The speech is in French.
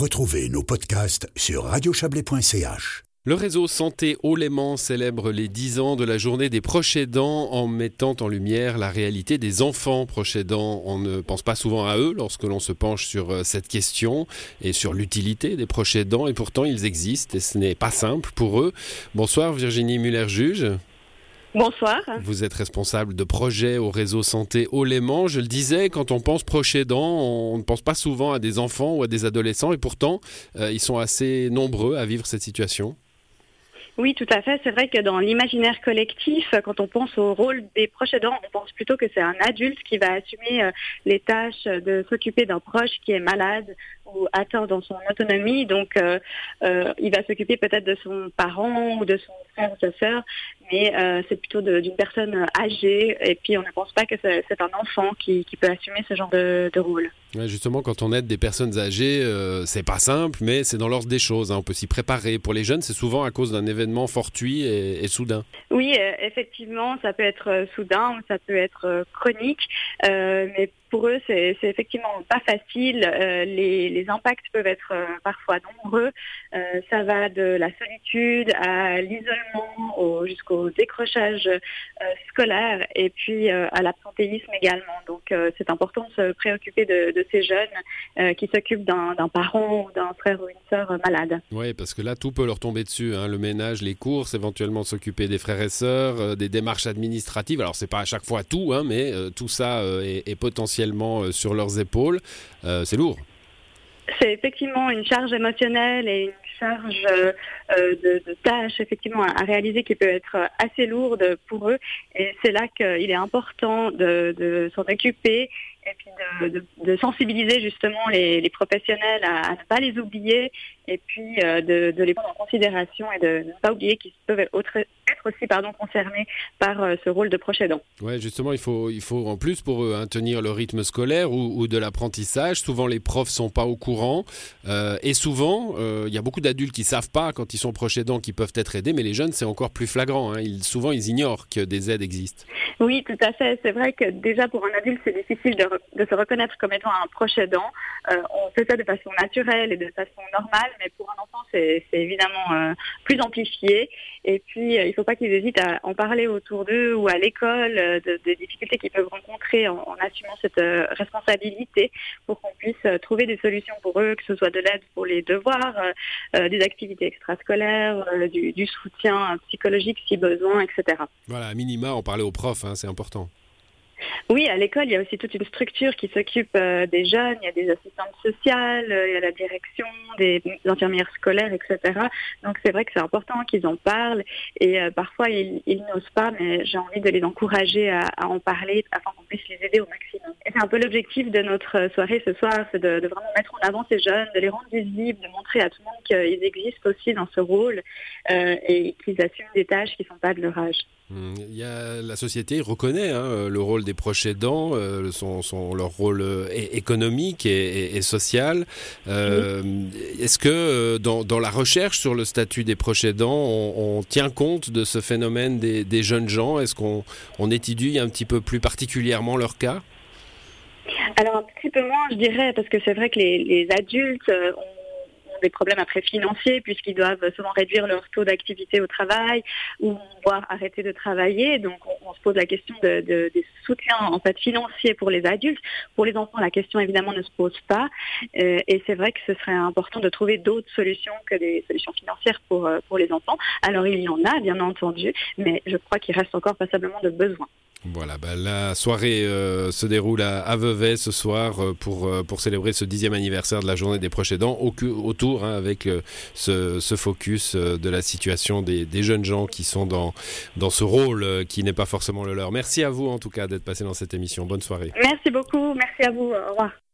Retrouvez nos podcasts sur radiochablais.ch. Le réseau Santé Haut-Léman célèbre les 10 ans de la journée des proches aidants en mettant en lumière la réalité des enfants proches. On ne pense pas souvent à eux lorsque l'on se penche sur euh, cette question et sur l'utilité des proches et pourtant ils existent et ce n'est pas simple pour eux. Bonsoir Virginie Muller-Juge. Bonsoir. Vous êtes responsable de projet au réseau Santé Haut-Léman. Je le disais, quand on pense proche aidant, on ne pense pas souvent à des enfants ou à des adolescents et pourtant euh, ils sont assez nombreux à vivre cette situation. Oui, tout à fait. C'est vrai que dans l'imaginaire collectif, quand on pense au rôle des proches aidants, on pense plutôt que c'est un adulte qui va assumer euh, les tâches de s'occuper d'un proche qui est malade ou atteint dans son autonomie. Donc, euh, euh, il va s'occuper peut-être de son parent ou de son frère ou sa sœur, mais c'est plutôt d'une personne âgée. Et puis, on ne pense pas que c'est un enfant qui, peut assumer ce genre de, rôle. Justement, quand on aide des personnes âgées, c'est pas simple, mais c'est dans l'ordre des choses. Hein. On peut s'y préparer. Pour les jeunes, c'est souvent à cause d'un événement fortuit et, soudain. Oui, euh, effectivement, ça peut être euh, soudain ou ça peut être euh, chronique, mais pour eux, c'est effectivement pas facile. Euh, les, impacts peuvent être euh, parfois nombreux. Euh, ça va de la solitude à l'isolement jusqu'au décrochage scolaire et puis à l'absentéisme également. Donc c'est important de se préoccuper de, ces jeunes qui s'occupent d'un parent ou d'un frère ou une sœur malade. Oui, parce que là, tout peut leur tomber dessus. Hein. Le ménage, les courses, éventuellement s'occuper des frères et sœurs, des démarches administratives. Alors c'est pas à chaque fois tout, hein, mais tout ça est, est potentiel euh, sur leurs épaules. Euh, c'est lourd. C'est effectivement une charge émotionnelle et une charge euh, de, tâches effectivement à, réaliser qui peut être assez lourde pour eux. Et c'est là qu'il est important de, s'en occuper et puis de, sensibiliser justement les, professionnels à, ne pas les oublier et puis de, les prendre en considération et de, ne pas oublier qu'ils peuvent être aussi pardon, concernés par euh, ce rôle de proche aidant. Oui, justement, il faut, il faut en plus pour eux tenir le rythme scolaire ou, de l'apprentissage. Souvent, les profs sont pas au courant euh, et souvent, euh, il y a beaucoup d'adultes qui savent pas quand ils sont proches aidants qu'ils peuvent être aidés, mais les jeunes, c'est encore plus flagrant. Hein. Ils, souvent, ils ignorent que des aides existent. Oui, tout à fait. C'est vrai que déjà pour un adulte, c'est difficile de, de, se reconnaître comme étant un proche aidant. on fait ça de façon naturelle et de façon normale, mais pour un enfant, c'est évidemment plus amplifié. Et puis, il faut pas qu'ils hésitent à en parler autour d'eux ou à l'école euh, des difficultés qu'ils peuvent rencontrer en, assumant cette euh, responsabilité pour qu'on puisse euh, trouver des solutions pour eux, que ce soit de l'aide pour les devoirs, des activités extrascolaires, du, soutien psychologique si besoin, etc. Voilà, à minima, en parler aux profs, hein, c'est important. Oui, à l'école, il y a aussi toute une structure qui s'occupe euh, des jeunes. Il y a des assistantes sociales, euh, il y a la direction, des infirmières scolaires, etc. Donc c'est vrai que c'est important qu'ils en parlent. Et euh, parfois, ils, n'osent pas, mais j'ai envie de les encourager à, en parler afin qu'on puisse les aider au maximum. Et c'est un peu l'objectif de notre soirée ce soir, c'est de, vraiment mettre en avant ces jeunes, de les rendre visibles, de montrer à tout le monde qu'ils existent aussi dans ce rôle et qu'ils assument des tâches qui ne sont pas de leur âge. Hum, il y a, la société reconnaît hein, le rôle proches aidants, euh, son, leur rôle euh, économique et, social. Euh, est-ce que dans, la recherche sur le statut des proches aidants, on, tient compte de ce phénomène des, jeunes gens? Est-ce qu'on on étudie un petit peu plus particulièrement leur cas? Alors un petit peu moins, je dirais, parce que c'est vrai que les, les adultes ont des problèmes après financiers puisqu'ils doivent souvent réduire leur taux d'activité au travail ou voire arrêter de travailler. Donc on, se pose la question de, des soutiens en fait financiers pour les adultes. Pour les enfants, la question évidemment ne se pose pas. Euh, et c'est vrai que ce serait important de trouver d'autres solutions que des solutions financières pour, euh, pour les enfants. Alors il y en a bien entendu, mais je crois qu'il reste encore passablement de besoins. Voilà, bah, la soirée euh, se déroule à, Vevey ce soir euh, pour, euh, pour célébrer ce dixième anniversaire de la journée des proches aidants, autour hein, avec ce, ce, focus de la situation des, des, jeunes gens qui sont dans, dans ce rôle qui n'est pas forcément le leur. Merci à vous en tout cas d'être passé dans cette émission. Bonne soirée. Merci beaucoup, merci à vous. Au revoir.